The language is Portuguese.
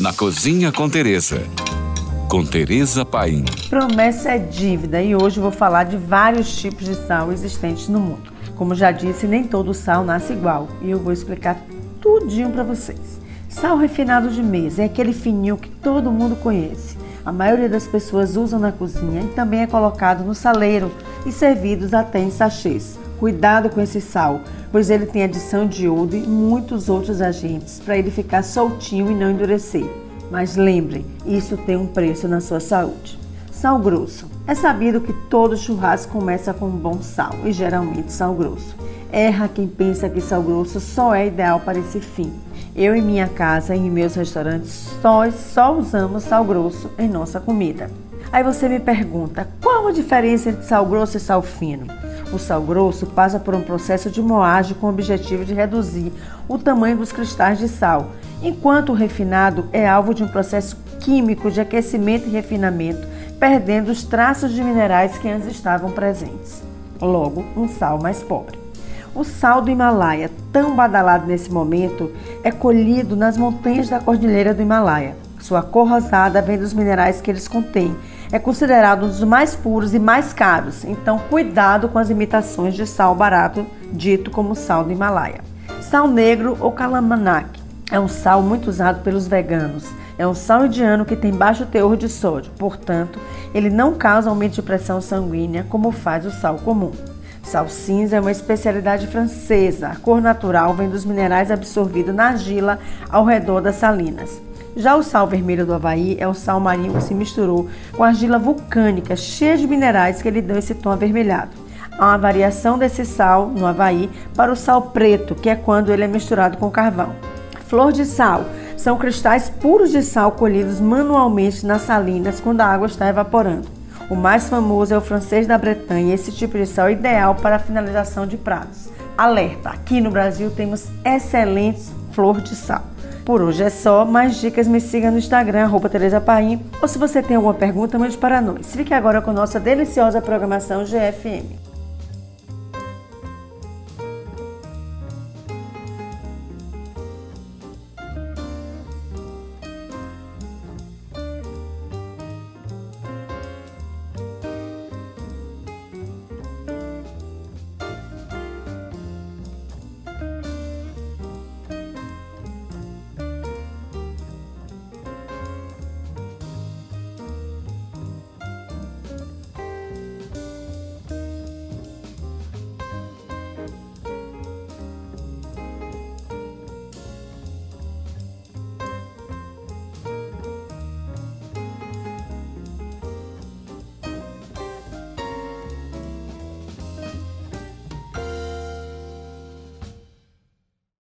Na Cozinha com Teresa. Com Teresa Paim. Promessa é dívida e hoje vou falar de vários tipos de sal existentes no mundo. Como já disse, nem todo sal nasce igual e eu vou explicar tudinho para vocês. Sal refinado de mesa é aquele fininho que todo mundo conhece. A maioria das pessoas usam na cozinha e também é colocado no saleiro e servidos até em sachês. Cuidado com esse sal, pois ele tem adição de iodo e muitos outros agentes para ele ficar soltinho e não endurecer. Mas lembrem, isso tem um preço na sua saúde. Sal grosso. É sabido que todo churrasco começa com um bom sal e geralmente sal grosso. Erra quem pensa que sal grosso só é ideal para esse fim. Eu em minha casa e em meus restaurantes só, usamos sal grosso em nossa comida. Aí você me pergunta, qual a diferença entre sal grosso e sal fino? O sal grosso passa por um processo de moagem com o objetivo de reduzir o tamanho dos cristais de sal, enquanto o refinado é alvo de um processo químico de aquecimento e refinamento, perdendo os traços de minerais que antes estavam presentes. Logo, um sal mais pobre. O sal do Himalaia, tão badalado nesse momento, é colhido nas montanhas da Cordilheira do Himalaia. Sua cor rosada vem dos minerais que eles contêm. É considerado um dos mais puros e mais caros, então cuidado com as imitações de sal barato, dito como sal do Himalaia. Sal negro ou calamanak é um sal muito usado pelos veganos. É um sal indiano que tem baixo teor de sódio, portanto, ele não causa aumento de pressão sanguínea como faz o sal comum. Sal cinza é uma especialidade francesa. A cor natural vem dos minerais absorvidos na argila ao redor das salinas. Já o sal vermelho do Havaí é o sal marinho que se misturou com argila vulcânica cheia de minerais que lhe dão esse tom avermelhado. Há uma variação desse sal no Havaí para o sal preto, que é quando ele é misturado com carvão. Flor de sal são cristais puros de sal colhidos manualmente nas salinas quando a água está evaporando. O mais famoso é o francês da Bretanha. Esse tipo de sal é ideal para a finalização de pratos. Alerta! Aqui no Brasil temos excelentes flor de sal. Por hoje é só. Mais dicas me siga no Instagram, arroba Tereza Paim. Ou se você tem alguma pergunta, mande para nós. Fique agora com nossa deliciosa programação GFM.